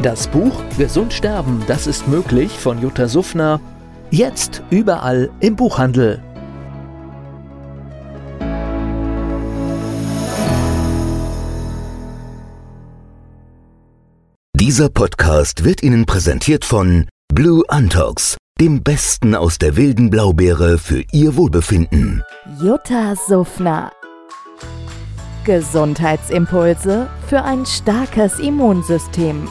Das Buch Gesund sterben, das ist möglich von Jutta Suffner. Jetzt überall im Buchhandel. Dieser Podcast wird Ihnen präsentiert von Blue Antox, dem Besten aus der wilden Blaubeere für Ihr Wohlbefinden. Jutta Suffner. Gesundheitsimpulse für ein starkes Immunsystem.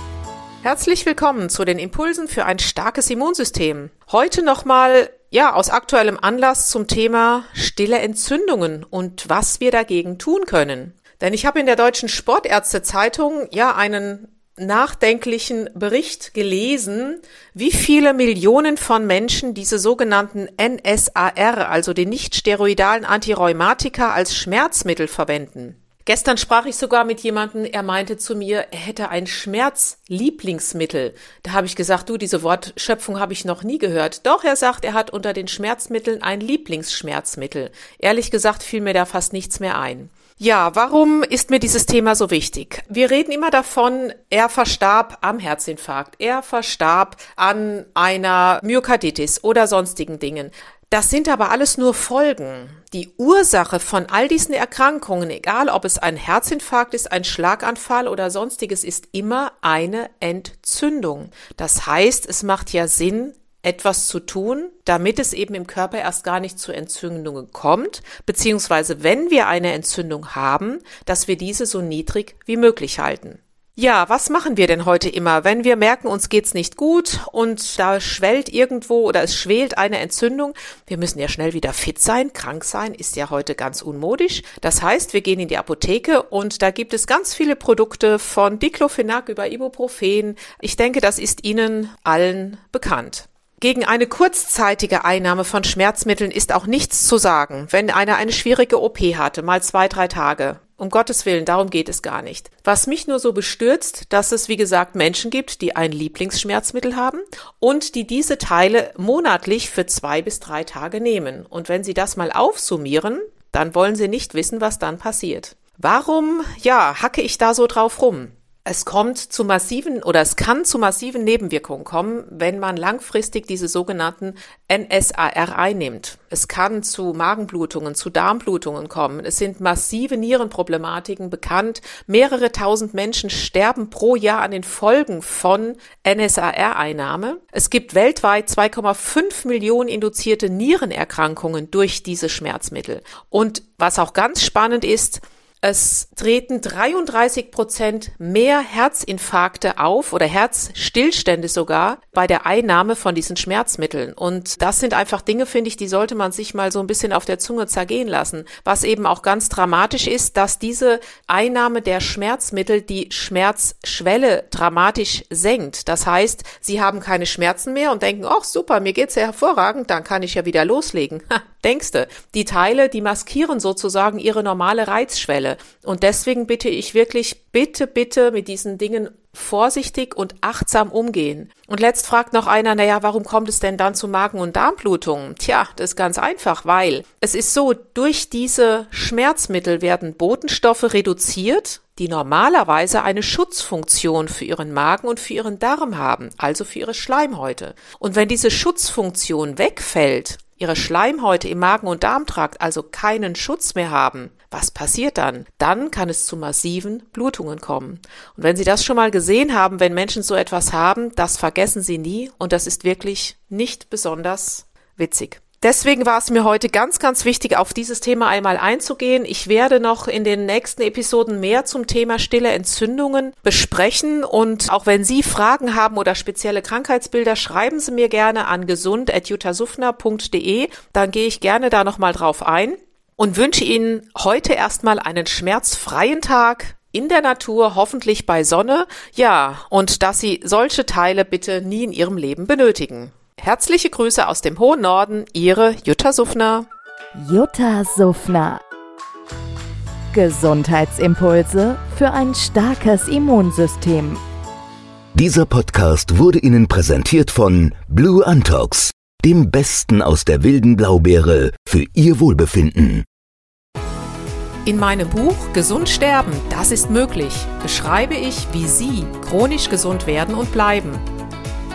Herzlich willkommen zu den Impulsen für ein starkes Immunsystem. Heute nochmal, ja, aus aktuellem Anlass zum Thema stille Entzündungen und was wir dagegen tun können. Denn ich habe in der Deutschen Sportärztezeitung ja einen nachdenklichen Bericht gelesen, wie viele Millionen von Menschen diese sogenannten NSAR, also die nicht steroidalen Antirheumatika, als Schmerzmittel verwenden. Gestern sprach ich sogar mit jemandem, er meinte zu mir, er hätte ein Schmerzlieblingsmittel. Da habe ich gesagt, du, diese Wortschöpfung habe ich noch nie gehört. Doch, er sagt, er hat unter den Schmerzmitteln ein Lieblingsschmerzmittel. Ehrlich gesagt fiel mir da fast nichts mehr ein. Ja, warum ist mir dieses Thema so wichtig? Wir reden immer davon, er verstarb am Herzinfarkt, er verstarb an einer Myokarditis oder sonstigen Dingen. Das sind aber alles nur Folgen. Die Ursache von all diesen Erkrankungen, egal ob es ein Herzinfarkt ist, ein Schlaganfall oder sonstiges, ist immer eine Entzündung. Das heißt, es macht ja Sinn, etwas zu tun, damit es eben im Körper erst gar nicht zu Entzündungen kommt, beziehungsweise wenn wir eine Entzündung haben, dass wir diese so niedrig wie möglich halten. Ja, was machen wir denn heute immer, wenn wir merken, uns geht's nicht gut und da schwellt irgendwo oder es schwelt eine Entzündung? Wir müssen ja schnell wieder fit sein. Krank sein ist ja heute ganz unmodisch. Das heißt, wir gehen in die Apotheke und da gibt es ganz viele Produkte von Diclofenac über Ibuprofen. Ich denke, das ist Ihnen allen bekannt. Gegen eine kurzzeitige Einnahme von Schmerzmitteln ist auch nichts zu sagen, wenn einer eine schwierige OP hatte, mal zwei, drei Tage. Um Gottes Willen, darum geht es gar nicht. Was mich nur so bestürzt, dass es, wie gesagt, Menschen gibt, die ein Lieblingsschmerzmittel haben und die diese Teile monatlich für zwei bis drei Tage nehmen. Und wenn sie das mal aufsummieren, dann wollen sie nicht wissen, was dann passiert. Warum, ja, hacke ich da so drauf rum? Es kommt zu massiven oder es kann zu massiven Nebenwirkungen kommen, wenn man langfristig diese sogenannten NSAR einnimmt. Es kann zu Magenblutungen, zu Darmblutungen kommen. Es sind massive Nierenproblematiken bekannt. Mehrere tausend Menschen sterben pro Jahr an den Folgen von NSAR-Einnahme. Es gibt weltweit 2,5 Millionen induzierte Nierenerkrankungen durch diese Schmerzmittel. Und was auch ganz spannend ist, es treten 33 Prozent mehr Herzinfarkte auf oder Herzstillstände sogar bei der Einnahme von diesen Schmerzmitteln. Und das sind einfach Dinge, finde ich, die sollte man sich mal so ein bisschen auf der Zunge zergehen lassen. Was eben auch ganz dramatisch ist, dass diese Einnahme der Schmerzmittel die Schmerzschwelle dramatisch senkt. Das heißt, sie haben keine Schmerzen mehr und denken, ach super, mir geht's ja hervorragend, dann kann ich ja wieder loslegen. Denkste, die Teile, die maskieren sozusagen ihre normale Reizschwelle. Und deswegen bitte ich wirklich, bitte, bitte mit diesen Dingen vorsichtig und achtsam umgehen. Und letzt fragt noch einer, naja, warum kommt es denn dann zu Magen- und Darmblutungen? Tja, das ist ganz einfach, weil es ist so, durch diese Schmerzmittel werden Botenstoffe reduziert, die normalerweise eine Schutzfunktion für ihren Magen und für ihren Darm haben, also für ihre Schleimhäute. Und wenn diese Schutzfunktion wegfällt, ihre Schleimhäute im Magen- und Darmtrakt also keinen Schutz mehr haben, was passiert dann? Dann kann es zu massiven Blutungen kommen. Und wenn Sie das schon mal gesehen haben, wenn Menschen so etwas haben, das vergessen Sie nie und das ist wirklich nicht besonders witzig. Deswegen war es mir heute ganz, ganz wichtig, auf dieses Thema einmal einzugehen. Ich werde noch in den nächsten Episoden mehr zum Thema stille Entzündungen besprechen. Und auch wenn Sie Fragen haben oder spezielle Krankheitsbilder, schreiben Sie mir gerne an gesund.jutasufner.de. Dann gehe ich gerne da nochmal drauf ein und wünsche Ihnen heute erstmal einen schmerzfreien Tag. in der Natur, hoffentlich bei Sonne, ja, und dass Sie solche Teile bitte nie in Ihrem Leben benötigen. Herzliche Grüße aus dem hohen Norden, Ihre Jutta Suffner. Jutta Suffner. Gesundheitsimpulse für ein starkes Immunsystem. Dieser Podcast wurde Ihnen präsentiert von Blue Antox, dem Besten aus der wilden Blaubeere für Ihr Wohlbefinden. In meinem Buch Gesund sterben, das ist möglich, beschreibe ich, wie Sie chronisch gesund werden und bleiben.